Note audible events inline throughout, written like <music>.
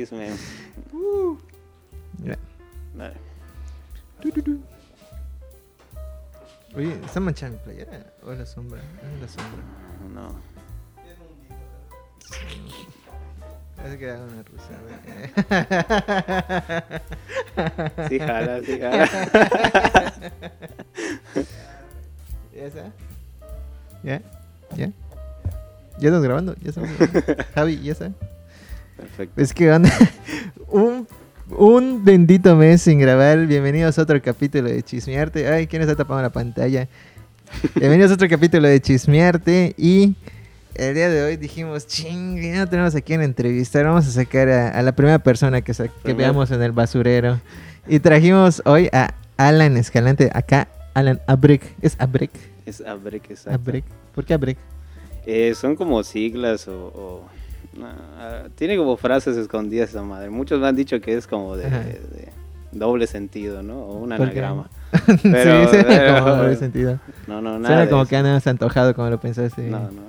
Ortiz, man. Mira. Dale. Oye, ¿está manchada mi playera? ¿O la sombra? Ah, la sombra. No. Parece que era una rusa. Sí, jala, sí, jala. ¿Ya está? ¿Ya? ¿Ya? ¿Ya estamos grabando? ¿Ya estamos grabando? Javi, ¿ya está? Perfecto. Es que anda <laughs> un, un bendito mes sin grabar. Bienvenidos a otro capítulo de Chismearte. Ay, ¿quién está tapando la pantalla? Bienvenidos a otro capítulo de Chismearte. Y el día de hoy dijimos, ching, ya no tenemos a quién entrevistar. Vamos a sacar a, a la primera persona que, veamos en el basurero. Y trajimos hoy a Alan Escalante. Acá, Alan Abrek. ¿Es Abrek? Es Abrek, exacto. Abrek. ¿Por qué Abrek? Eh, son como siglas o... o- tiene como frases escondidas esa madre. Muchos me han dicho que es como de, doble sentido, ¿no? O un anagrama. <laughs> sí, <laughs> Pero- suena pero- como doble sentido. No, no, nada. Suena como que andas antojado como lo pensaste. No, no,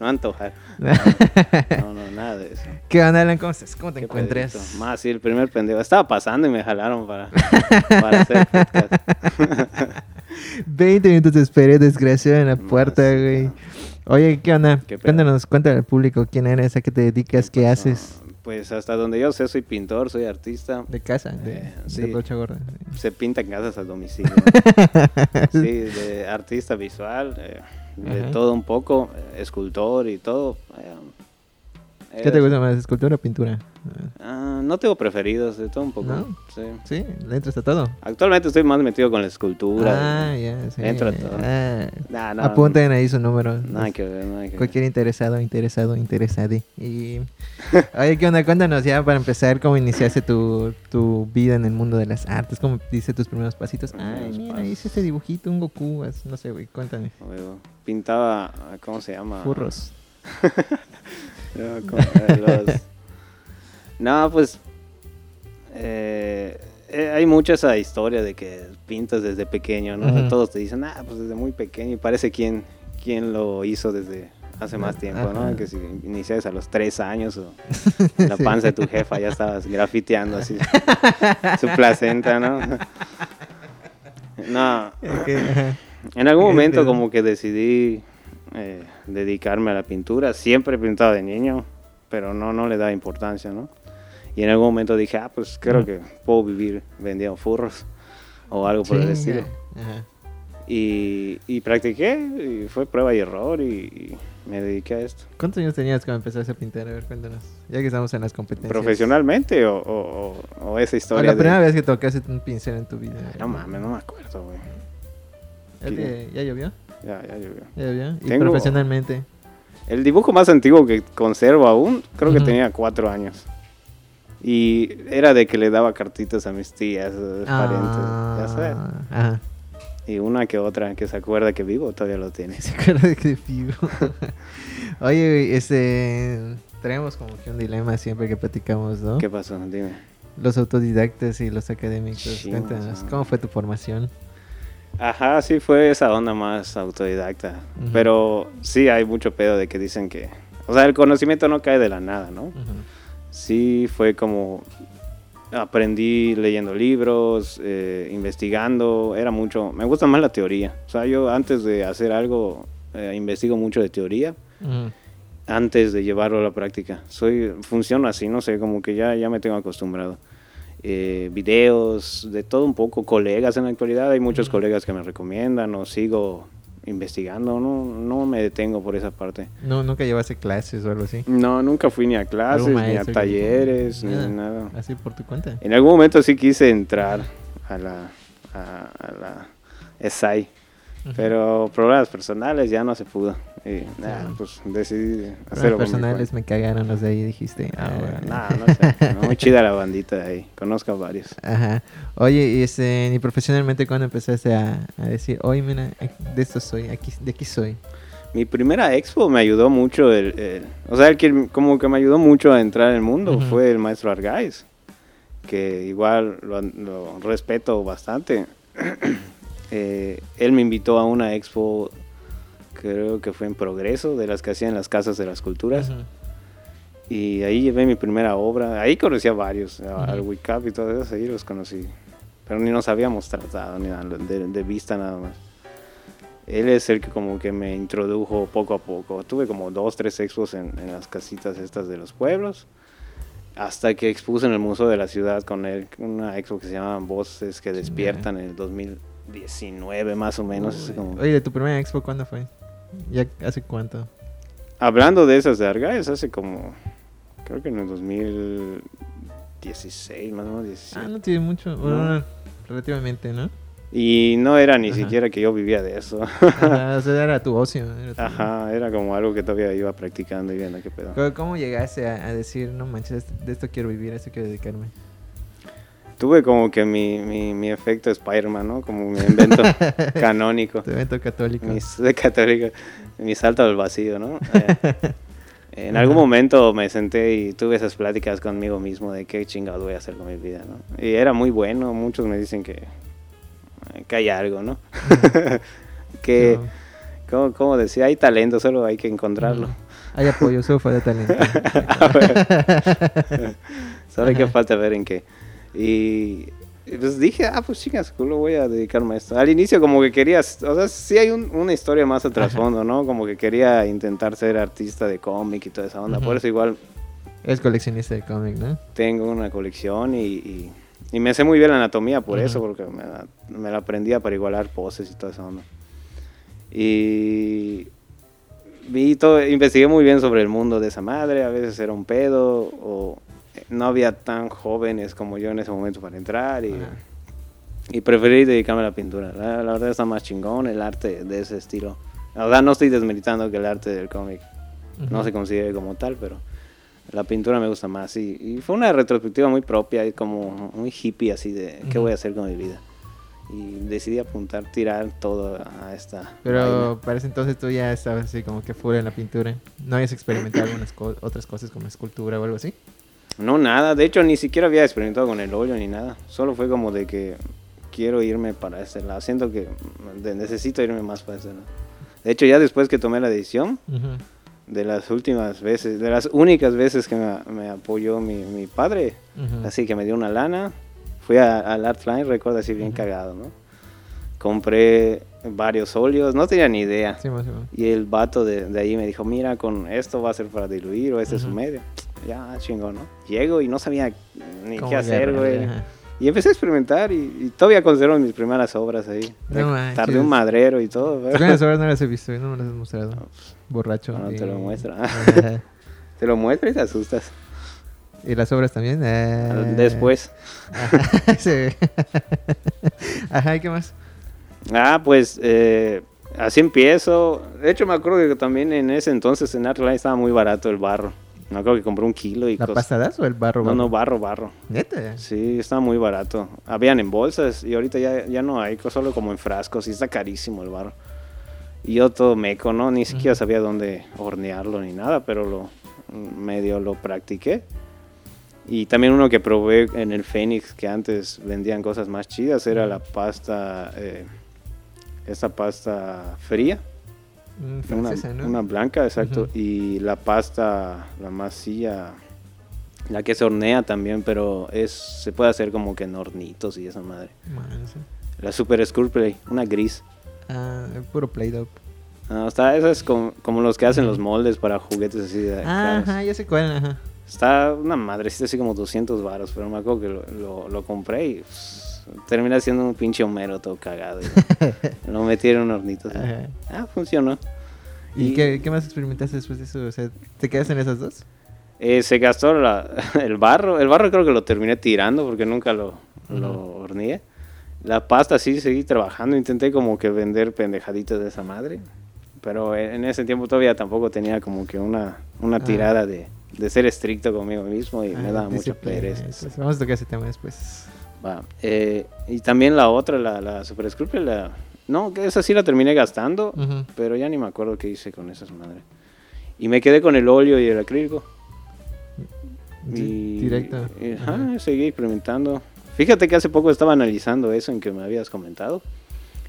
no <laughs> antojar. No, no, nada de eso. ¿Qué onda, Alan? ¿Cómo estás? ¿Cómo te encuentras? Más, sí, el primer pendejo. Estaba pasando y me jalaron para, para hacer podcast. 20 minutos de esperé, desgraciado, en la puerta, sí, güey. no. Oye, ¿qué onda? ¿Qué? Cuéntanos, cuéntale al público quién eres, a qué te dedicas, qué haces. Pues hasta donde yo sé, soy pintor, soy artista. De casa, de, Eh, de sí. Brocha Gorda. Se pinta en casas a domicilio. <laughs> sí, de artista visual, eh, de todo un poco, eh, escultor y todo. Eh, ¿Qué te gusta más, escultura o pintura? Ah, no tengo preferidos, de todo un poco. ¿No? sí. Sí, le entras a todo. Actualmente estoy más metido con la escultura. Ah, ya, sí. Entro a todo. Ah, Nah, no, apunten ahí su número. Nada que ver, nada que ver. Cualquier interesado, interesado, interesade. Y. Oye, ¿qué onda? Cuéntanos ya para empezar, cómo iniciaste tu, tu vida en el mundo de las artes, cómo diste tus primeros pasitos. Ay, mira, pasos. hice este dibujito, un Goku, no sé, güey, cuéntame. Pintaba, ¿cómo se llama? Furros. <laughs> No, como, los- <laughs> No, pues eh, eh, hay mucha esa historia de que pintas desde pequeño, ¿no? O sea, Ujú. Todos te dicen, ah, pues desde muy pequeño y parece quien, quien lo hizo desde hace más tiempo, Ajá. ¿no? Que si inicias a los tres años o <laughs> en la Sí. panza de tu jefa ya estabas grafiteando así <laughs> su placenta, ¿no? No, en algún momento pedo. como que decidí eh, dedicarme a la pintura. Siempre he pintado de niño, pero no, no le daba importancia, ¿no? Y en algún momento dije, ah, pues creo Ujú. que puedo vivir vendiendo furros o algo por el Chinga. estilo. Ajá. Y, y practiqué, y fue prueba y error, y, me dediqué a esto. ¿Cuántos años tenías cuando empezaste a pintar? A ver, cuéntanos. Ya que estamos en las competencias. ¿Profesionalmente o, o- o- o esa O historia? la de- primera vez que tocaste un pincel en tu vida. No mames, no me acuerdo, güey. ¿Ya, ya llovió? Ya, ya llovió. ¿Ya llovió? ¿Y Tengo- profesionalmente? El dibujo más antiguo que conservo aún, creo que tenía cuatro años. Y era de que le daba cartitas a mis tías, a los parientes, ya sabes. Ah, Ajá. Y una que otra que se acuerda que vivo todavía lo tiene. Se acuerda que vivo. <laughs> Oye, este. Traemos como que un dilema siempre que platicamos, ¿no? ¿Qué pasó? Dime. Los autodidactas y los académicos. Chingas, Cuéntanos, ah. ¿cómo fue tu formación? Ajá, sí fue esa onda más autodidacta. Pero sí hay mucho pedo de que dicen que... O sea, el conocimiento no cae de la nada, ¿no? Sí fue como... Aprendí leyendo libros, eh, investigando, era mucho... Me gusta más la teoría. O sea, yo antes de hacer algo, eh, investigo mucho de teoría antes de llevarlo a la práctica. Soy, funciono así, no sé, como que ya, ya me tengo acostumbrado. Eh, videos, de todo un poco, colegas en la actualidad, hay muchos colegas que me recomiendan o sigo investigando, no, no me detengo por esa parte. No, ¿Nunca llevaste clases o algo así? No, nunca fui ni a clases, ni a talleres, ni Nada. nada. Así por tu cuenta. En algún momento sí quise entrar a la, a, a la ESAI, pero problemas personales ya no se pudo. Y nada, pues decidí hacerlo. mi personales me cagaron los de ahí, dijiste. Ah, ah, bueno, nada, no sé. no, <laughs> muy chida la bandita de ahí. Conozco a varios. Ajá. Oye, y este, ni profesionalmente cuando empezaste a, a decir, oye, mira, de esto soy, aquí, de aquí soy. Mi primera expo me ayudó mucho. El, el- o sea, el que como que me ayudó mucho a entrar en el mundo fue el maestro Argaiz. Que igual lo, lo respeto bastante. <clears throat> Eh, él me invitó a una expo, creo que fue en Progreso, de las que hacían las casas de las culturas. Ujú. Y ahí llevé mi primera obra. Ahí conocí a varios, a- al Wicap y todo eso, ahí los conocí. Pero ni nos habíamos tratado, ni nada, de, de vista nada más. Él es el que como que me introdujo poco a poco. Tuve como dos, tres expos en, en las casitas estas de los pueblos. Hasta que expuse en el Museo de la Ciudad con él una expo que se llama Voces que Despiertan en el 2019 más o menos. como- Oye, ¿de tu primera expo cuándo fue? ¿Ya hace cuánto? Hablando de esas de Argaiz, hace como, creo que en el 2016, más o menos 17. Ah, no tiene mucho. Bueno, No. no, relativamente, ¿no? Y no era ni Ajá. siquiera que yo vivía de eso. <laughs> Ajá, o sea, era tu ocio. era tu- Ajá, era como algo que todavía iba practicando y viendo qué pedo. ¿Cómo- ¿Cómo llegaste a, a decir, no manches, de esto quiero vivir, a esto quiero dedicarme? Tuve como que mi, mi, mi efecto Spider-Man, ¿no? Como mi invento <laughs> canónico. Tu evento católico. Mi, de católico, mi salto al vacío, ¿no? <laughs> Eh, en algún momento me senté y tuve esas pláticas conmigo mismo de qué chingado voy a hacer con mi vida, ¿no? Y era muy bueno, muchos me dicen que, eh, que hay algo, ¿no? <laughs> que, No. como, como decía, hay talento, solo hay que encontrarlo. Hay apoyo, solo falta talento. Solo hay que falta ver en qué. Y pues dije, ah, pues chicas, culo, voy a dedicarme a esto. Al inicio como que quería, o sea, sí hay un- una historia más a trasfondo, ¿no? Como que quería intentar ser artista de cómic y toda esa onda. Ujú. Por eso igual Eres coleccionista de cómic, ¿no? tengo una colección y, y, y me sé muy bien la anatomía por Ujú. eso, porque me la, me la aprendía para igualar poses y toda esa onda. Y vi todo, investigué muy bien sobre el mundo de esa madre, a veces era un pedo o no había tan jóvenes como yo en ese momento para entrar y, y preferí dedicarme a la pintura. La, la verdad está más chingón el arte de ese estilo. La verdad no estoy desmeritando que el arte del cómic no Ujú. se considere como tal, pero la pintura me gusta más. Y, y fue una retrospectiva muy propia y como muy hippie así de qué Ujú. voy a hacer con mi vida. Y decidí apuntar, tirar todo a esta. Pero para ese entonces tú ya estabas así como que fuera en la pintura. ¿No habías experimentado <clears throat> algunas co- otras cosas como escultura o algo así? No, nada. De hecho, ni siquiera había experimentado con el óleo ni nada. Solo fue como de que quiero irme para ese lado. Siento que necesito irme más para ese lado. De hecho, ya después que tomé la decisión, de las últimas veces, de las únicas veces que me, me apoyó mi, mi padre, así que me dio una lana, fui al Artline, recuerdo así bien cagado, ¿no? Compré varios óleos, no tenía ni idea. Sí, más. Y el vato de, de ahí me dijo, mira, con esto va a ser para diluir o este es su medio. Ya, chingón, ¿no? Llego y no sabía ni ¿Cómo qué hacer, güey. Y empecé a experimentar y, y todavía conservo mis primeras obras ahí. No Tardé un madrero y todo. Tus primeras obras no las he visto y no me las has mostrado. Borracho. No, y- te lo muestro. <laughs> Te lo muestro y te asustas. ¿Y las obras también? Eh, Después. Ajá, <laughs> sí. Ajá, ¿y qué más? Ah, pues eh, así empiezo. De hecho, me acuerdo que también en ese entonces en Artline estaba muy barato el barro. Me acuerdo que compré un kilo y ¿La cos- pasta das o el barro? No, no, barro? barro, barro. ¿Neta? Sí, estaba muy barato. Habían en bolsas y ahorita ya, ya no hay, solo como en frascos y está carísimo el barro. Y yo todo meco, ¿no? Ni siquiera sabía dónde hornearlo ni nada, pero lo medio lo practiqué. Y también uno que probé en el Fénix, que antes vendían cosas más chidas, era la pasta, eh, esta pasta fría, Mm, una, ¿no? blanca, exacto, y la pasta, la masilla, la que se hornea también, pero es se puede hacer como que en hornitos y esa madre. No sé. La Super Sculpey, una gris. Ah, puro Play-Doh. Ah, está, esa es como, como los que hacen los moldes para juguetes así de Ah. Ajá, ya sé cuál, ajá. Está una madrecita así como 200 varos, pero me acuerdo que lo, lo- lo compré y pues, termina siendo un pinche homero todo cagado. <laughs> lo metí en un hornito. Ah, funcionó. ¿Y, Y- qué, qué más experimentaste después de eso? O sea, ¿te quedas en esas dos? Eh, se gastó la- <laughs> el barro. El barro creo que lo terminé tirando porque nunca lo, lo Ujú. horneé. La pasta sí seguí trabajando. Intenté como que vender pendejaditas de esa madre. Pero en ese tiempo todavía tampoco tenía como que una, una Ah. tirada de, de ser estricto conmigo mismo y me Ah, daba mucha pereza. eso. Vamos a tocar ese tema después. Va, eh, y también la otra, la, la Super Scruple, la... No, esa sí la terminé gastando, Ujú. pero ya ni me acuerdo qué hice con esas madres. Y me quedé con el óleo y el acrílico. Y, Directo. y, Ajá. ajá, seguí experimentando. Fíjate que hace poco estaba analizando eso en que me habías comentado.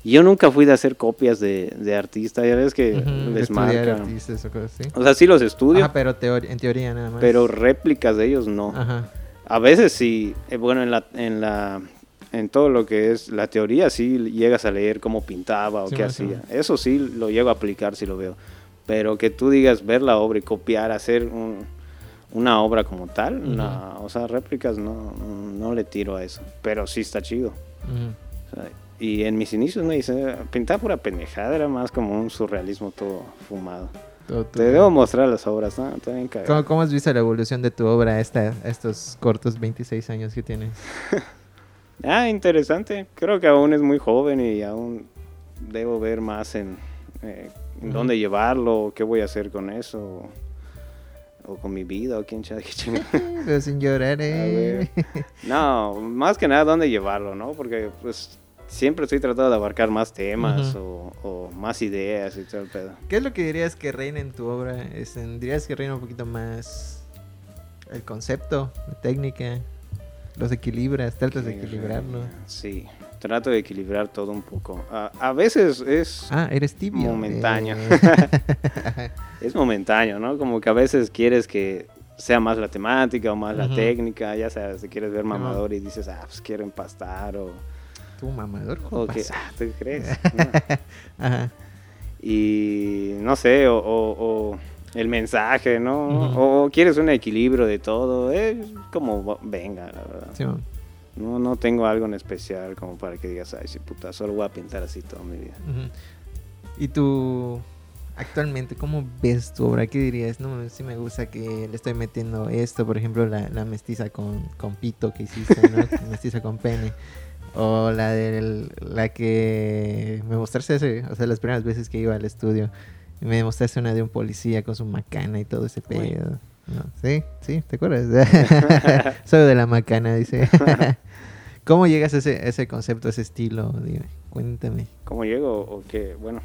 Yo nunca fui de hacer copias de, de artistas, ya ves que Ujú, de les marcan. artistas o cosas así. O sea, sí los estudio, Ajá, pero teori- en teoría nada más. pero réplicas de ellos no. Ajá. A veces sí, eh, bueno, en la, en la, en todo lo que es la teoría sí llegas a leer cómo pintaba o Sí, qué hacía. Eso sí lo llego a aplicar si lo veo. Pero que tú digas ver la obra y copiar, hacer un- una obra como tal, Ujú. no, o sea, réplicas no, no le tiro a eso. Pero sí está chido. Ujú. O sea, y en mis inicios me dice, pintar pura pendejada, era más como un surrealismo todo fumado. Te debo mostrar las obras, ¿no? ¿Cómo, cómo has visto la evolución de tu obra esta, estos cortos 26 años que tienes? <laughs> Ah, interesante. Creo que aún es muy joven y aún debo ver más en, eh, en dónde llevarlo, qué voy a hacer con eso, o, o con mi vida, o quién sabe. <laughs> Pero sin llorar, eh. No, más que nada dónde llevarlo, ¿no? Porque pues siempre estoy tratando de abarcar más temas o, o más ideas y todo el pedo. ¿Qué es lo que dirías que reina en tu obra? Es en- ¿Dirías que reina un poquito más el concepto, la técnica? ¿Los equilibras? ¿Tratas de equilibrarlo? Sí, trato de equilibrar todo un poco. A, a veces es... Ah, eres tibio. Momentáneo. eh. <laughs> es momentáneo, ¿no? Como que a veces quieres que sea más la temática o más la técnica, ya sabes, te quieres ver mamador y dices, ah, pues quiero empastar o, Tú, mamador. o ¿cómo que, pasa? ah, ¿tú crees? No. <laughs> Ajá. Y no sé, o, o- o el mensaje, ¿no? O quieres un equilibrio de todo, es como venga, la verdad. Sí. No, no tengo algo en especial como para que digas, ay, sí, puta, solo voy a pintar así toda mi vida. ¿Y tú, actualmente, cómo ves tu obra? ¿Qué dirías? No, sí me gusta que le estoy metiendo esto, por ejemplo, la, la mestiza con, con pito que hiciste, ¿no? <laughs> mestiza con pene. O la de la que me mostraste ese, o sea, las primeras veces que iba al estudio, me mostraste una de un policía con su macana y todo ese pedo. ¿no? Sí, sí, ¿te acuerdas? <laughs> Solo de la macana, dice. <laughs> ¿Cómo llegas a ese, a ese concepto, a ese estilo? Dime, cuéntame. ¿Cómo llego? O que, bueno,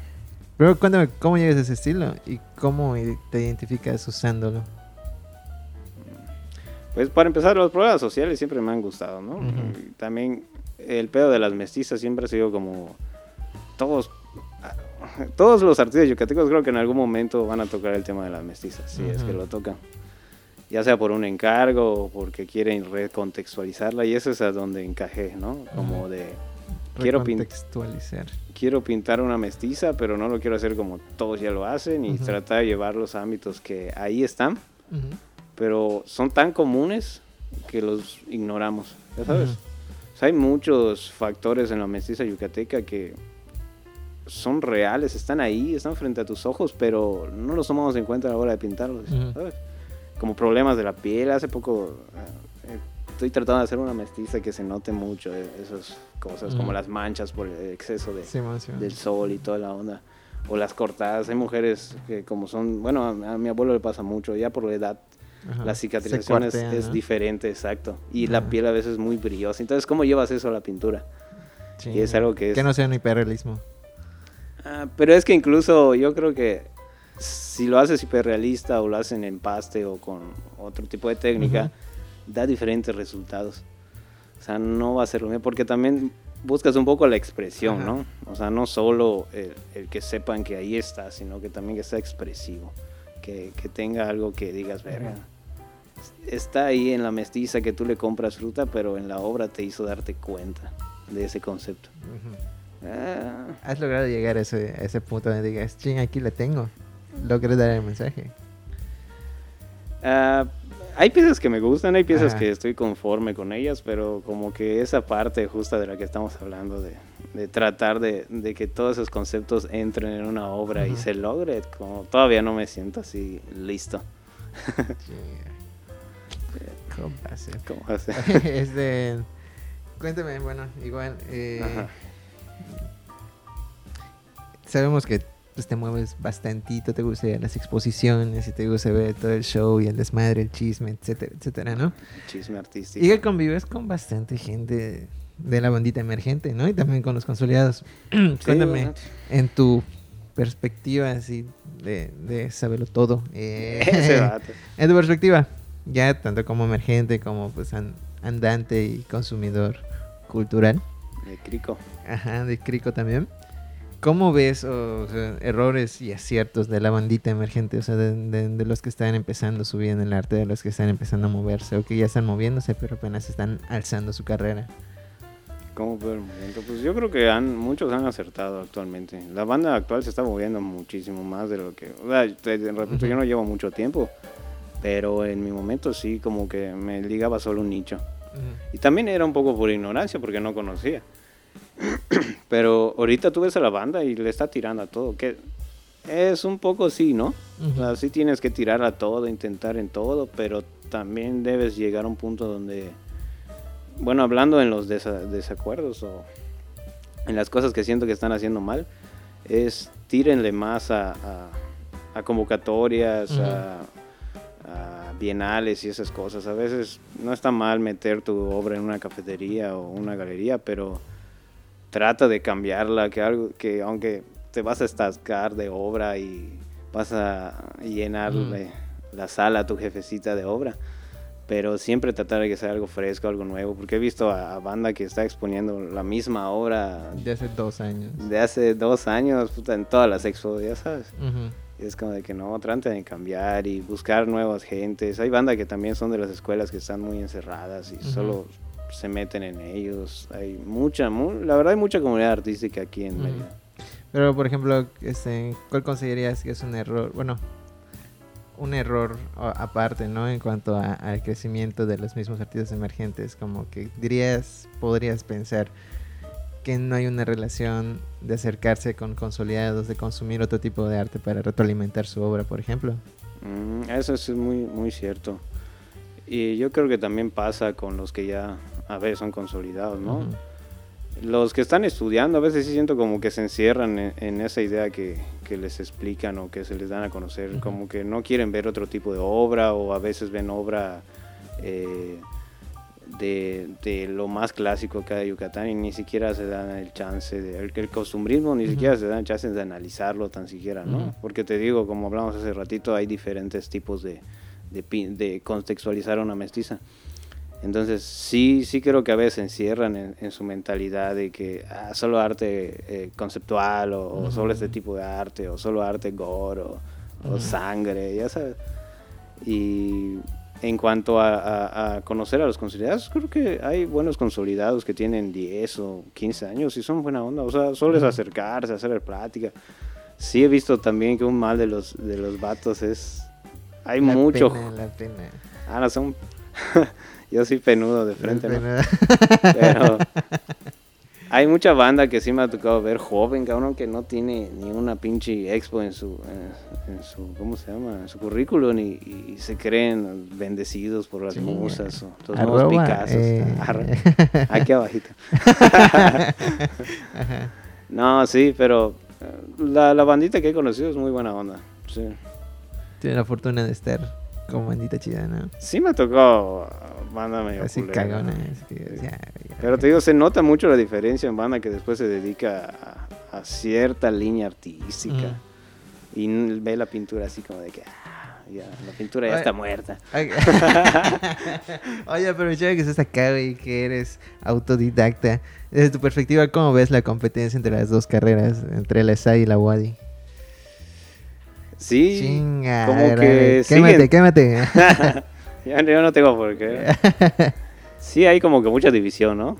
Pero cuéntame, ¿cómo llegas a ese estilo? ¿Y cómo te identificas usándolo? Pues para empezar, los problemas sociales siempre me han gustado, ¿no? También el pedo de las mestizas siempre ha sido como todos todos los artistas yucatecos creo que en algún momento van a tocar el tema de las mestizas, si es que lo tocan. Ya sea por un encargo o porque quieren recontextualizarla y eso es a donde encajé, ¿no? Como de quiero, quiero pintar una mestiza, pero no lo quiero hacer como todos ya lo hacen y tratar de llevar los ámbitos que ahí están pero son tan comunes que los ignoramos, ya sabes. Sea, hay muchos factores en la mestiza yucateca que son reales, están ahí, están frente a tus ojos, pero no los tomamos en cuenta a la hora de pintarlos. Como problemas de la piel, hace poco eh, estoy tratando de hacer una mestiza que se note mucho eh, esas cosas, como las manchas por el exceso de, del sol y toda la onda. O las cortadas, hay mujeres que como son, bueno, a, a mi abuelo le pasa mucho, ya por la edad Ajá. la cicatrización es, cuartea, es ¿no? diferente, exacto. Y la Ajá. piel a veces es muy brillosa. Entonces, ¿cómo llevas eso a la pintura? Sí. y es algo que es- Que no sea un hiperrealismo. Ah, pero es que incluso yo creo que si lo haces hiperrealista o lo hacen en paste o con otro tipo de técnica, da diferentes resultados. O sea, no va a ser lo mismo, porque también buscas un poco la expresión, Ajá. ¿no? O sea, no solo el, el que sepan que ahí está, sino que también que sea expresivo, que, que tenga algo que digas, verga. Está ahí en la mestiza que tú le compras fruta, pero en la obra te hizo darte cuenta de ese concepto. Ah, Has logrado llegar a ese, a ese punto donde digas, ching, aquí la tengo. Logré dar el mensaje. Ah, hay piezas que me gustan, hay piezas que estoy conforme con ellas, pero como que esa parte justa de la que estamos hablando, de, de tratar de, de que todos esos conceptos entren en una obra y se logre, como todavía no me siento así listo. <laughs> ¿Cómo va a ser? ¿Cómo hace? <laughs> este, cuéntame, bueno, igual, eh, Ajá. sabemos que pues, te mueves bastantito, te gusta ir a las exposiciones y te gusta ver todo el show y el desmadre, el chisme, etcétera, etcétera, ¿no? Chisme artístico. Y que convives con bastante gente de la bandita emergente, ¿no? Y también con los consolidados. <clears throat> Sí, Cuéntame, en tu perspectiva así de, de saberlo todo. eh, <laughs> Ese <laughs> en tu perspectiva, ya tanto como emergente como pues an- andante y consumidor cultural. De Crico. Ajá, de Crico también. ¿Cómo ves o sea, errores y aciertos de la bandita emergente? O sea, de, de- de los que están empezando su vida en el arte, de los que están empezando a moverse o que ya están moviéndose, pero apenas están alzando su carrera. ¿Cómo? Pues yo creo que han, muchos han acertado actualmente. La banda actual se está moviendo muchísimo más de lo que... O sea, te, te repito, yo no llevo mucho tiempo, pero en mi momento sí como que me ligaba solo un nicho. Y también era un poco por ignorancia porque no conocía. <clears throat> Pero ahorita tú ves a la banda y le está tirando a todo, que es un poco sí, ¿no? O sea, sí tienes que tirar a todo, intentar en todo, pero también debes llegar a un punto donde, bueno, hablando en los desa- desacuerdos o en las cosas que siento que están haciendo mal, es tírenle más a, a- a convocatorias, Ujú. a, a bienales y esas cosas. A veces no está mal meter tu obra en una cafetería o una galería, pero trata de cambiarla, que algo que aunque te vas a estascar de obra y vas a llenarle la sala a tu jefecita de obra, pero siempre tratar de que sea algo fresco, algo nuevo, porque he visto a, a banda que está exponiendo la misma obra De hace dos años. de hace dos años puta, en todas las expo, ya sabes. Ujú. Y es como de que no, traten de cambiar y buscar nuevas gentes. Hay bandas que también son de las escuelas que están muy encerradas y solo se meten en ellos. Hay mucha, mu- la verdad hay mucha comunidad artística aquí en Ujú. Mérida. Pero, por ejemplo, este, ¿cuál considerarías que es un error? Bueno, un error aparte, ¿no? En cuanto a- al crecimiento de los mismos artistas emergentes, como que dirías, podrías pensar que no hay una relación de acercarse con consolidados, de consumir otro tipo de arte para retroalimentar su obra, por ejemplo. Mm, eso es muy, muy cierto. Y yo creo que también pasa con los que ya a veces son consolidados, ¿no? Los que están estudiando a veces sí siento como que se encierran en, en esa idea que, que les explican o que se les dan a conocer, como que no quieren ver otro tipo de obra o a veces ven obra eh, de, de lo más clásico hay de Yucatán y ni siquiera se dan el chance, de, el, el costumbrismo ni Ujú. siquiera se dan el chance de analizarlo tan siquiera, ¿no? Ujú. Porque te digo, como hablamos hace ratito, hay diferentes tipos de, de, de contextualizar una mestiza. Entonces, sí, sí creo que a veces encierran en, en su mentalidad de que ah, solo arte eh, conceptual o, o solo este tipo de arte o solo arte gore o, o sangre, ya sabes. Y en cuanto a, a- a conocer a los consolidados, creo que hay buenos consolidados que tienen 10 o 15 años y son buena onda. O sea, solo es acercarse, hacer plática. Sí he visto también que un mal de los, de los vatos es... Hay La mucho... pena, la pena. Ah, no, son... <laughs> Yo soy penudo de frente, ¿no? Pero <laughs> hay mucha banda que sí me ha tocado ver joven, cabrón, que no tiene ni una pinche expo en su, en, en su ¿cómo se llama? En su currículum y, y se creen bendecidos por las Sí. musas o los nuevos Picassos. eh. <laughs> Aquí abajito. <laughs> No, sí, pero eh, la, la bandita que he conocido es muy buena onda. Sí, Tiene la fortuna de estar con bandita chida, ¿no? sí me tocó banda medio Así culera, cagona. ya, ya. Pero te digo, se nota mucho la diferencia en banda que después se dedica a, a cierta línea artística y ve la pintura así como de que ah, ya, la pintura ya Oye. está muerta. <laughs> <laughs> Oye, aprovechando que estás acá, güey, que eres autodidacta. Desde tu perspectiva, ¿cómo ves la competencia entre las dos carreras, entre la SAI y la WADI? Sí, Chinga, como que quémate, quémate. <laughs> yo no tengo por qué. <laughs> Sí, hay como que mucha división, ¿no?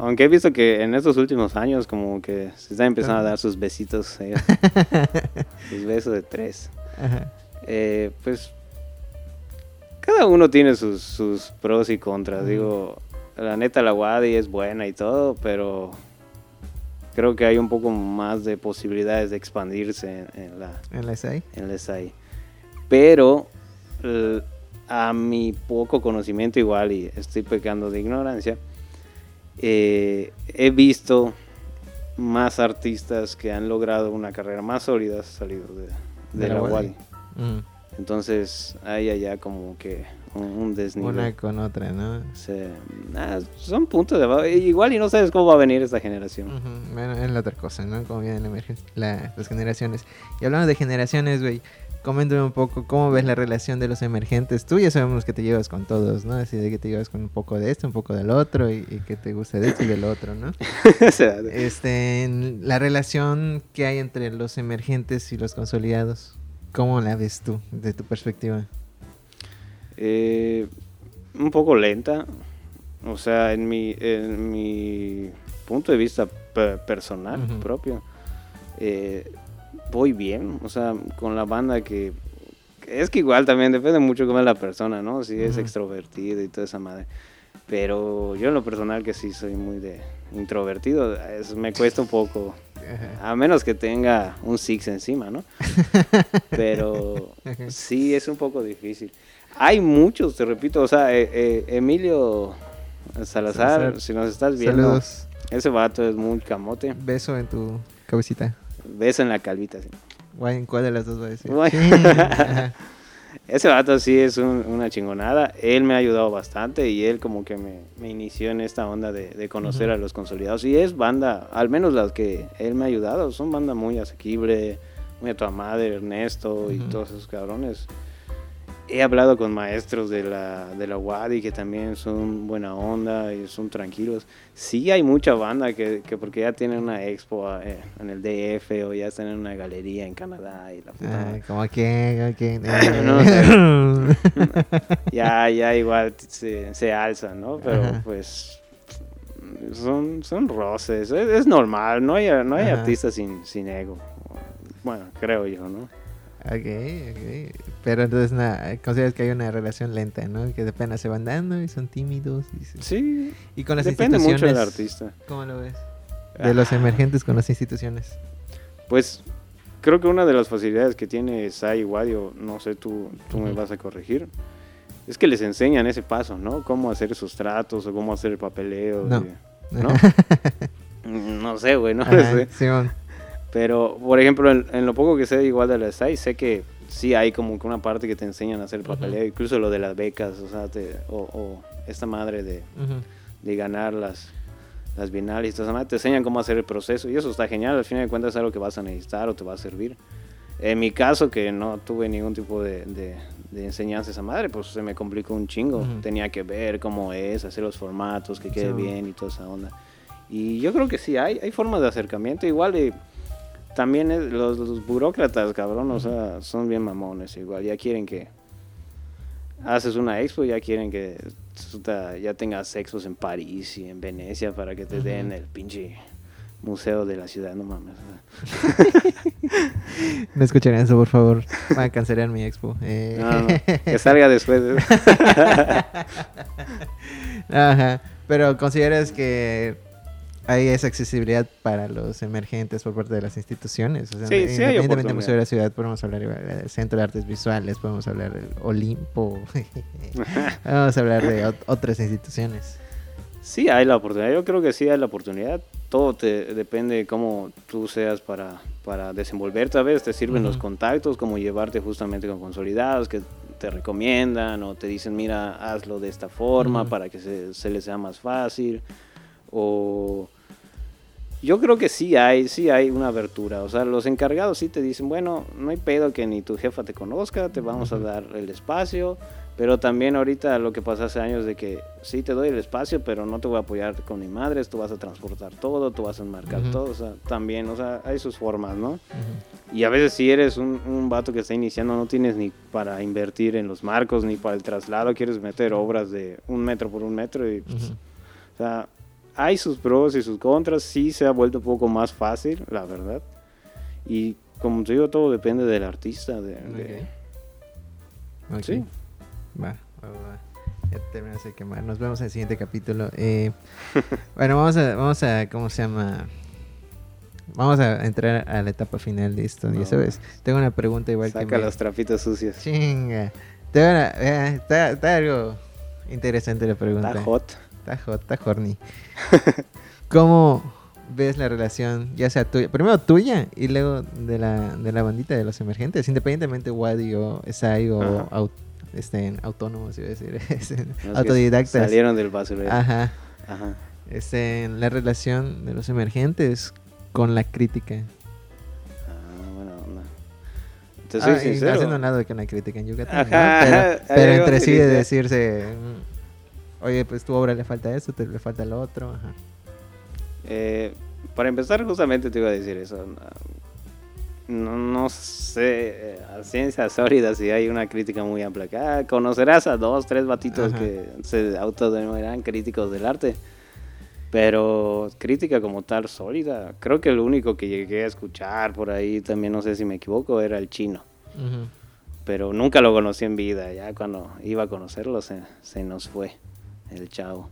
Aunque he visto que en estos últimos años como que se están empezando a dar sus besitos, eh, <laughs> sus besos de tres. Ajá. Eh, pues cada uno tiene sus, sus pros y contras. Digo, la neta la Wadi es buena y todo, pero creo que hay un poco más de posibilidades de expandirse en, en la ¿En la SAI? en la SAI. Pero a mi poco conocimiento igual y estoy pecando de ignorancia, eh, he visto más artistas que han logrado una carrera más sólida salido de, de De la la. Mm. Entonces hay allá como que un, un desnivel. Una con otra, ¿no? Se- ah, son puntos de... Igual y no sabes cómo va a venir esta generación. Ujú, Bueno, es la otra cosa, ¿no? Como vienen la la- las generaciones. Y hablando de generaciones, güey, coméntame un poco cómo ves la relación de los emergentes. Tú ya sabemos que te llevas con todos, ¿no? Así de que te llevas con un poco de esto, un poco del otro y, y que te gusta de esto y del otro, ¿no? <laughs> O sea, Este, la relación que hay entre los emergentes y los consolidados, ¿cómo la ves tú, de tu perspectiva? eh, un poco lenta. O sea, en mi, en mi punto de vista pe- personal, Ujú. propio, eh, voy bien. O sea, con la banda que... Es que igual también depende mucho cómo es la persona, ¿no? Si es Ujú. extrovertido y toda esa madre. Pero yo en lo personal que sí soy muy de introvertido, es- me cuesta un poco Ajá. a menos que tenga un Six encima, ¿no? <laughs> Pero sí es un poco difícil. Hay muchos, te repito, o sea, eh, eh, Emilio Salazar, Salazar. si nos estás viendo, Saludos. ese vato es muy camote. Beso en tu cabecita. Ves en la calvita. sí. Guay, ¿en cuál de las dos va a decir? <laughs> Ese vato sí es un- una chingonada. Él me ha ayudado bastante y él como que me, me inició en esta onda de, de conocer a los consolidados. Y es banda, al menos las que él me ha ayudado, son banda muy asequible, muy a tu madre, Ernesto y todos esos cabrones. He hablado con maestros de la, de la UADI que también son buena onda y son tranquilos. Sí hay mucha banda que, que porque ya tienen una expo eh, en el DF o ya están en una galería en Canadá y la puta madre. como como que- No <laughs> ya, ya igual se, se alza, ¿no? Pero Ajá. pues son, son roces, es, es normal, no hay, no hay Ajá. artistas sin, sin ego. Bueno, creo yo, ¿no? Ok, ok. Pero entonces nada, consideras que hay una relación lenta, ¿no? Que de pena se van dando y son tímidos. Y, se- Sí, y con las depende mucho del instituciones, artista. ¿Cómo lo ves? De los Ah. emergentes con las instituciones. Pues creo que una de las facilidades que tiene Sai Wadio, no sé, tú, tú me vas a corregir, es que les enseñan ese paso, ¿no? Cómo hacer esos tratos o cómo hacer el papeleo. No. ¿No? <laughs> No sé, güey, no Ajá, sé. Simón. Pero, por ejemplo, en, en lo poco que sé igual de la SAI, sé que sí hay como que una parte que te enseñan a hacer el Ujú. papeleo, incluso lo de las becas, o sea, te- o, o esta madre de, Ujú. de ganar las, las bienales, y te enseñan cómo hacer el proceso y eso está genial, al final de cuentas es algo que vas a necesitar o te va a servir. En mi caso, que no tuve ningún tipo de, de, de enseñanza a esa madre, pues se me complicó un chingo. Ujú. Tenía que ver cómo es, hacer los formatos, que quede Sí. bien y toda esa onda. Y yo creo que sí, hay, hay formas de acercamiento. Igual eh, también es- los, los burócratas, cabrón, o sea, son bien mamones. Igual ya quieren que haces una expo, ya quieren que ya tengas sexos en París y en Venecia para que te den el pinche museo de la ciudad, no mames. <laughs> No escuchen eso, por favor. Van a cancelar mi expo. Eh, No, no, que salga después. de- <laughs> Ajá. Pero consideras que hay esa accesibilidad para los emergentes por parte de las instituciones. O sea, Sí, sí hay independientemente oportunidad. Museo de la Ciudad, podemos hablar del Centro de Artes Visuales, podemos hablar del Olimpo, <laughs> vamos a hablar de ot- otras instituciones. Sí hay la oportunidad, yo creo que sí hay la oportunidad. Todo te depende de cómo tú seas para, para desenvolverte. A veces te sirven los Ujú. contactos, como llevarte justamente con consolidados que te recomiendan o te dicen, mira, hazlo de esta forma Ujú. para que se, se les sea más fácil. O yo creo que sí hay, sí hay una abertura. O sea, los encargados sí te dicen, bueno, no hay pedo que ni tu jefa te conozca, te vamos a dar el espacio. Pero también ahorita lo que pasó hace años de que sí te doy el espacio, pero no te voy a apoyar con mi madre, tú vas a transportar todo, tú vas a enmarcar todo, o sea, también, o sea, hay sus formas, ¿no? Ujú. Y a veces si eres un, un vato que está iniciando, no tienes ni para invertir en los marcos, ni para el traslado, quieres meter obras de un metro por un metro y, pues, o sea, hay sus pros y sus contras, sí se ha vuelto un poco más fácil, la verdad. Y como te digo, todo depende del artista, de... de-. Sí. Va, va, va. Ya terminas de quemar. Nos vemos en el siguiente capítulo. Eh, <laughs> bueno, vamos a, vamos a, ¿cómo se llama? Vamos a entrar a la etapa final de esto. Ya No. sabes, tengo una pregunta igual que Saca me- los trapitos sucios. Chinga. Tengo una- eh, está, está algo interesante la pregunta. Está hot. Está está horny. ¿Cómo ves la relación, ya sea tuya, primero tuya y luego de la, de la bandita de los emergentes, independientemente Wadi o SAI o Ajá. au- este, autónomos, iba a decir, <laughs> Los autodidactas? Salieron del basurero. Ajá. Ajá. Este, la relación de los emergentes con la crítica. Ah, buena onda. Soy Ah, y sincero. haciendo un lado que una crítica en Yucatán, ¿no? Ajá, Pero, <laughs> entre sí de decirse, oye, pues tu obra le falta eso, te le falta lo otro. Ajá. Eh, para empezar, justamente te iba a decir eso. No, no sé eh, a ciencia sólida si hay una crítica muy amplia. acá. conocerás a dos, tres batitos Ajá. que se autodenominarán críticos del arte. Pero crítica como tal sólida, creo que el único que llegué a escuchar por ahí, también no sé si me equivoco, era el chino. Ujú. Pero nunca lo conocí en vida, ya cuando iba a conocerlo se, se nos fue el chavo.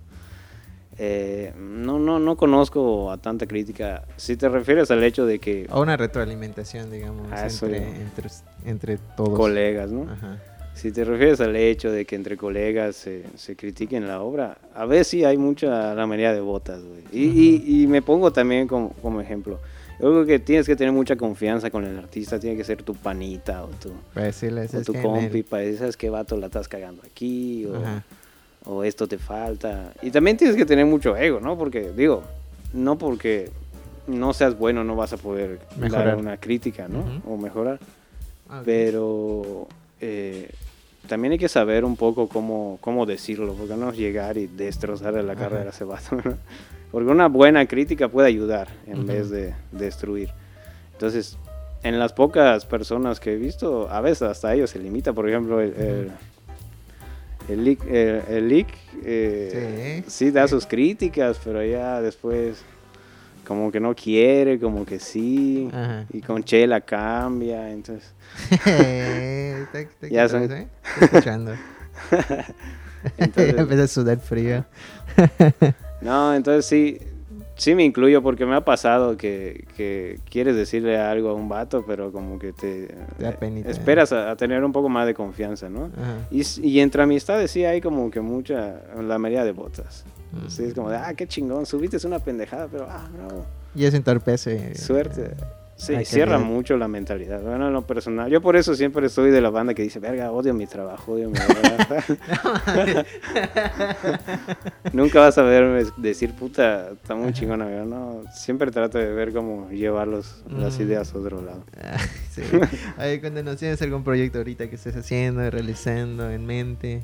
Eh, no, no, no conozco a tanta crítica. Si te refieres al hecho de que O una retroalimentación, digamos, Ah, entre, entre, entre todos. colegas, ¿no? Ajá. Si te refieres al hecho de que entre colegas se, se critiquen la obra, a veces sí hay mucha lamería de botas, güey. Y, y- y me pongo también como, como ejemplo. Yo creo que tienes que tener mucha confianza con el artista, tiene que ser tu panita o tu, Para decirles, o tu compi, el- para decir, ¿sabes qué vato la estás cagando aquí? O, Ajá. O esto te falta. Y también tienes que tener mucho ego, ¿no? Porque, digo, no porque no seas bueno no vas a poder Mejorar. dar una crítica, ¿no? O mejorar. Ah. Pero eh, también hay que saber un poco cómo, cómo decirlo, porque no llegar y destrozar la carrera a <laughs> ¿no? Porque una buena crítica puede ayudar en vez de destruir. Entonces, en las pocas personas que he visto, a veces hasta ellos se limita. Por ejemplo, el, el, el Lick, el, el Lick, eh, Sí. sí da sus críticas, pero ya después como que no quiere, como que sí. Ajá. Y con Chela cambia, entonces... <laughs> Ya son- ¿eh? Escuchando. <laughs> <laughs> Entonces- Empieza a sudar frío. No, entonces sí, sí me incluyo porque me ha pasado que, que quieres decirle algo a un vato, pero como que te, Te da penita. esperas a, a tener un poco más de confianza, ¿no? Y, y entre amistades sí hay como que mucha, la mayoría de botas. Mm. Sí, es como de, ah, qué chingón, subiste una pendejada, pero, ah, bravo, Y eso entorpece. suerte. Sí, cierra mucho la mentalidad. Bueno, en lo personal. Yo por eso siempre soy de la banda que dice, verga, odio mi trabajo, odio mi obra". <laughs> <laughs> Nunca vas a verme decir, puta, está muy chingona, pero no. Siempre trato de ver cómo llevar los- las Mm. ideas a otro lado. Ah, sí. <laughs> Ay, cuando nos tienes algún proyecto ahorita que estés haciendo, realizando en mente.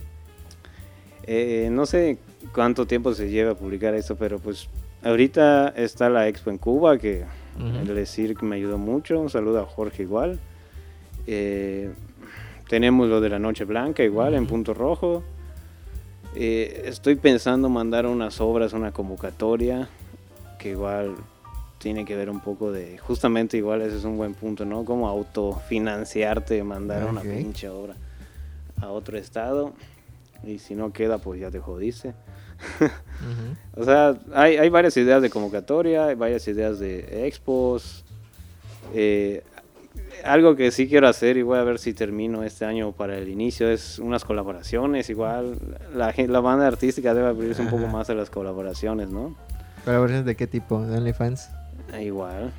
Eh, no sé cuánto tiempo se lleva a publicar esto, pero pues ahorita está la expo en Cuba, que Ujú. el decir que me ayudó mucho. Un saludo a Jorge igual. Eh, tenemos lo de la Noche Blanca igual en Ujú. Punto Rojo. Eh, estoy pensando mandar unas obras, una convocatoria, que igual tiene que ver un poco de, justamente igual ese es un buen punto, ¿no? Como autofinanciarte, mandar una Ok. pinche obra a otro estado. Y si no queda, pues ya te jodiste. O sea, hay, hay varias ideas de convocatoria, hay varias ideas de expos. Eh, algo que sí quiero hacer y voy a ver si termino este año para el inicio es unas colaboraciones. Igual la, la banda artística debe abrirse un poco más a las colaboraciones, ¿no? ¿Colaboraciones de qué tipo? ¿De OnlyFans? Eh, Igual.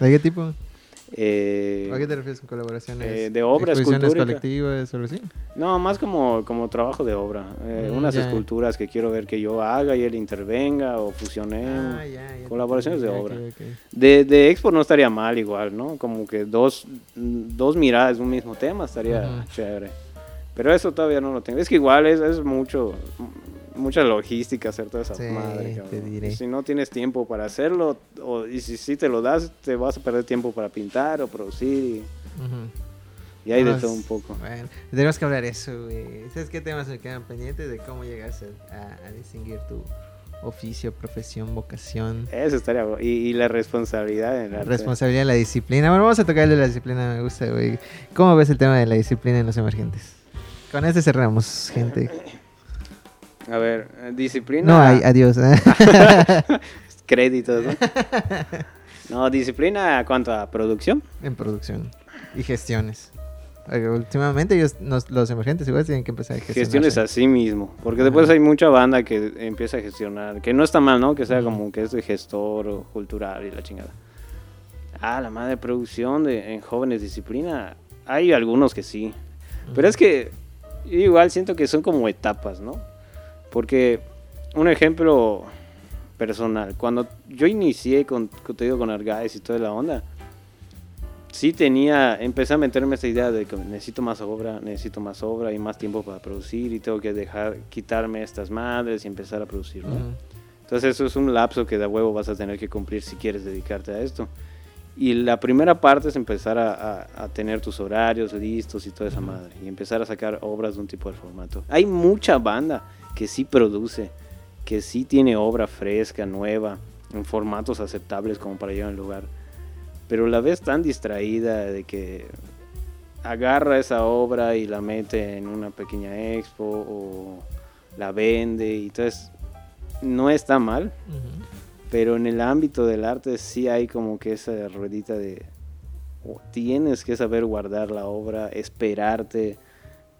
¿De qué tipo? Eh, ¿A qué te refieres con colaboraciones? eh, de obras ¿Exposiciones escultóricas. colectivas o algo así? no, más como, como trabajo de obra. Eh, Mm, unas esculturas que quiero ver que yo haga y él intervenga o fusionemos. Ah, colaboraciones de obra. ok, ok. De, de Expo no estaría mal igual, ¿no? Como que dos, dos miradas de un mismo tema estaría Ujú. chévere. Pero eso todavía no lo tengo. Es que igual es, es mucho, mucha logística hacer toda esa Sí, madre. cabrón. Si no tienes tiempo para hacerlo, o, y si, si te lo das, te vas a perder tiempo para pintar o producir. Y, y hay de Vamos- todo un poco. Bueno, tenemos que hablar eso, güey. ¿Sabes qué temas me quedan pendientes? De cómo llegas a, distinguir tu oficio, profesión, vocación, Eso estaría y, y la responsabilidad en arte. responsabilidad, la disciplina. Bueno, vamos a tocar el de la disciplina, me gusta, güey. ¿Cómo ves el tema de la disciplina en los emergentes? Con este cerramos, gente. A ver, eh, disciplina. No hay, adiós. <laughs> <laughs> Créditos, ¿no? No, disciplina cuanto a producción. en producción y gestiones. Últimamente ellos, nos- los emergentes igual tienen que empezar a gestionar. gestiones a sí mismo. Porque después hay mucha banda que empieza a gestionar. Que no está mal, ¿no? Que sea como que es de gestor o cultural y la chingada. Ah, la madre producción de, en jóvenes disciplina. Hay algunos que sí. Pero es que yo igual siento que son como etapas, ¿no? Porque un ejemplo personal. Cuando yo inicié con, te digo, con Argais y toda la onda. sí tenía, empecé a meterme esa idea de que necesito más obra, necesito más obra y más tiempo para producir y tengo que dejar, quitarme estas madres y empezar a producir, ¿no? Ujú. Entonces eso es un lapso que de huevo vas a tener que cumplir si quieres dedicarte a esto. Y la primera parte es empezar a, a- a tener tus horarios listos y toda esa madre. Y empezar a sacar obras de un tipo de formato. Hay mucha banda que sí produce, que sí tiene obra fresca, nueva, en formatos aceptables como para llevar al lugar. Pero la ves tan distraída de que agarra esa obra y la mete en una pequeña expo o la vende y entonces no está mal, pero en el ámbito del arte sí hay como que esa ruedita de oh, tienes que saber guardar la obra, esperarte,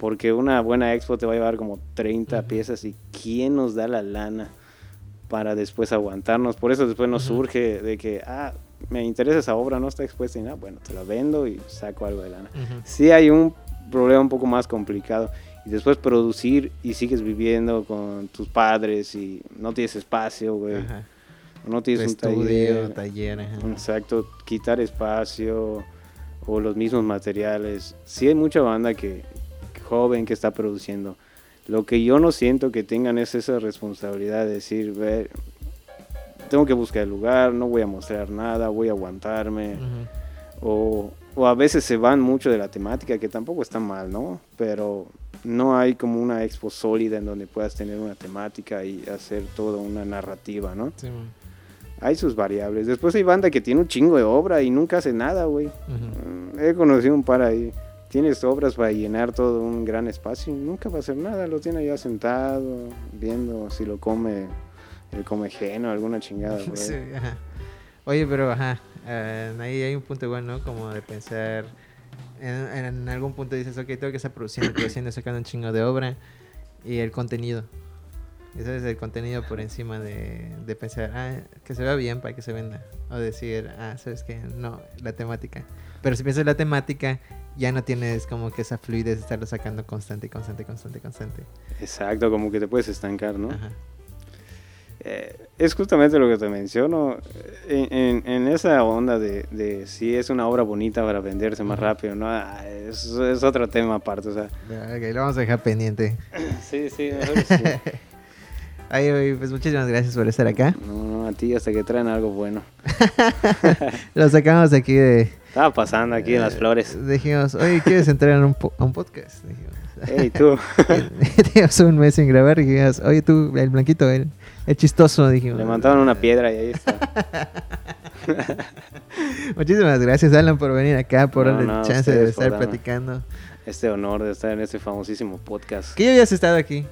porque una buena expo te va a llevar como 30 Ujú. piezas y quién nos da la lana para después aguantarnos. Por eso después nos surge de que, ah, me interesa esa obra, no está expuesta y nada, bueno, te la vendo y saco algo de lana. Ujú. Sí hay un problema un poco más complicado. Y después producir y sigues viviendo con tus padres y no tienes espacio, güey. No tienes un estudio, taller. taller, ajá. Exacto, quitar espacio o los mismos materiales. Sí hay mucha banda que joven que está produciendo. Lo que yo no siento que tengan es esa responsabilidad de decir, "Ve, tengo que buscar el lugar, no voy a mostrar nada, voy a aguantarme. Ujú. O, o a veces se van mucho de la temática, que tampoco está mal, ¿no? Pero no hay como una expo sólida en donde puedas tener una temática y hacer toda una narrativa, ¿no? Sí. Hay sus variables. Después hay banda que tiene un chingo de obra y nunca hace nada, güey. Ujú. Mm, He conocido un par ahí. Tienes obras para llenar todo un gran espacio y nunca va a hacer nada. Lo tiene allá sentado, viendo si lo come el comejeno, alguna chingada. <laughs> Sí, ajá. Oye, pero ajá, eh, ahí hay un punto igual, ¿no? Como de pensar, en, en algún punto dices, ok, tengo que estar produciendo, <coughs> produciendo, sacando un chingo de obra y el contenido. Eso es el contenido por encima de, de pensar, ah, que se vea bien para que se venda. O decir, ah, sabes que no, la temática. Pero si piensas en la temática, ya no tienes como que esa fluidez de estarlo sacando constante, constante, constante, constante. Exacto, como que te puedes estancar, ¿no? Ajá. Eh, es justamente lo que te menciono. En, en- en esa onda de, de si es una obra bonita para venderse más rápido, ¿no? Ah, es, es otro tema aparte, o sea. Ya, Ok, lo vamos a dejar pendiente. <coughs> Sí, sí, mejor sí. <laughs> Ay, pues muchísimas gracias por estar acá. No, no, a ti hasta que traen algo bueno. <laughs> Lo sacamos aquí de... Estaba pasando aquí en las eh, flores. Dijimos, oye, ¿quieres entrar en un, po- a un podcast? Dijimos. Hey, tú. <laughs> Teníamos un mes sin grabar y dijimos, oye, tú, el blanquito, el, el chistoso, dijimos. Levantaron una piedra y ahí está. <laughs> Muchísimas gracias, Alan, por venir acá, por No, darle no, chance de estar darme. platicando. Este honor de estar en este famosísimo podcast. Que ya habías estado aquí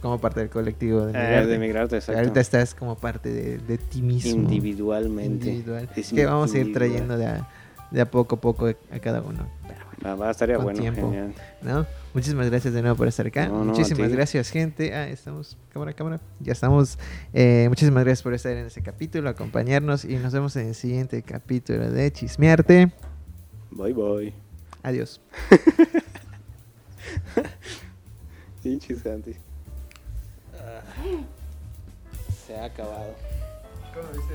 como parte del colectivo de Eh, Migrarte. de migrarte, exacto. Ahorita estás como parte de, de ti mismo. Individualmente. Individual. Es que vamos a ir trayendo de a, de a poco a poco a cada uno. Pero bueno, Va, va, estaría Con bueno, tiempo. genial. ¿no? Muchísimas gracias de nuevo por estar acá. No, no, a muchísimas gracias, gente. Ah, estamos, cámara, cámara. Ya estamos. Eh, muchísimas gracias por estar en este capítulo, acompañarnos y nos vemos en el siguiente capítulo de Chismearte. Bye, bye. Adiós. <laughs> Pinches Santi. Se ha acabado. ¿Cómo viste?